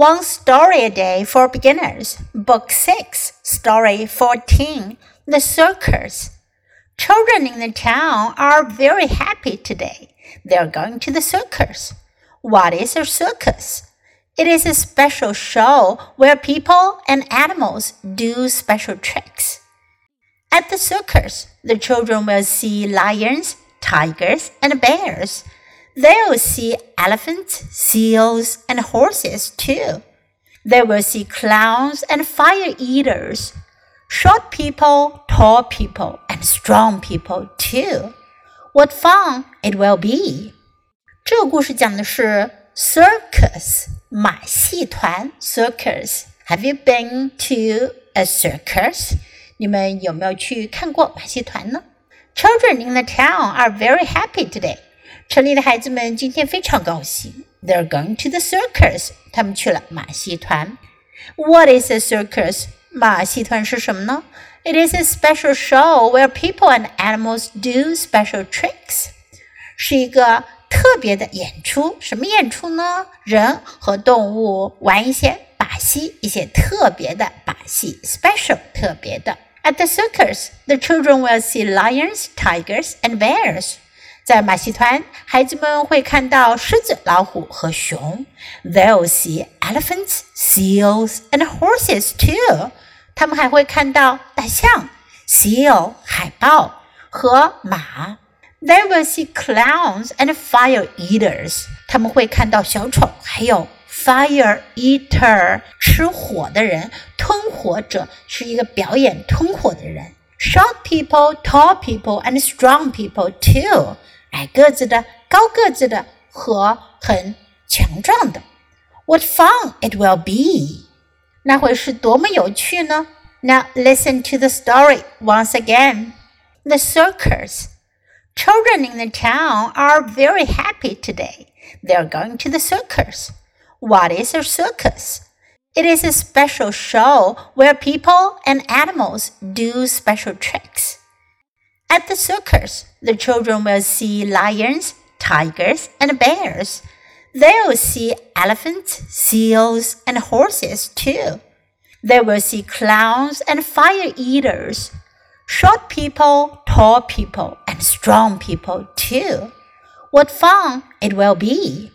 One Story a Day for Beginners, Book 6, Story 14 The Circus. Children in the town are very happy today. They are going to the circus. What is a circus? It is a special show where people and animals do special tricks. At the circus, the children will see lions, tigers, and bears. They'll see elephants, seals, and horses too. They will see clowns and fire eaters, short people, tall people, and strong people too. What fun it will be! 这个故事讲的是 circus 马戏团 circus。Have you been to a circus？你们有没有去看过马戏团呢？Children in the town are very happy today. 城里的孩子们今天非常高兴。They're going to the circus. 他们去了马戏团。What is a circus? 马戏团是什么呢？It is a special show where people and animals do special tricks. 是一个特别的演出。什么演出呢？人和动物玩一些把戏，一些特别的把戏，special 特别的。At the circus, the children will see lions, tigers, and bears. 在马戏团，孩子们会看到狮子、老虎和熊。They'll see elephants, seals, and horses too. 他们还会看到大象、seal 海豹和马。They will see clowns and fire eaters. 他们会看到小丑，还有 fire eater 吃火的人，吞火者是一个表演吞火的人。Short people, tall people, and strong people too. 矮个子的、高个子的和很强壮的。What fun it will be！那会是多么有趣呢？Now listen to the story once again. The circus. Children in the town are very happy today. They are going to the circus. What is a circus? It is a special show where people and animals do special tricks. At the circus, the children will see lions, tigers, and bears. They'll see elephants, seals, and horses too. They will see clowns and fire eaters, short people, tall people, and strong people too. What fun it will be!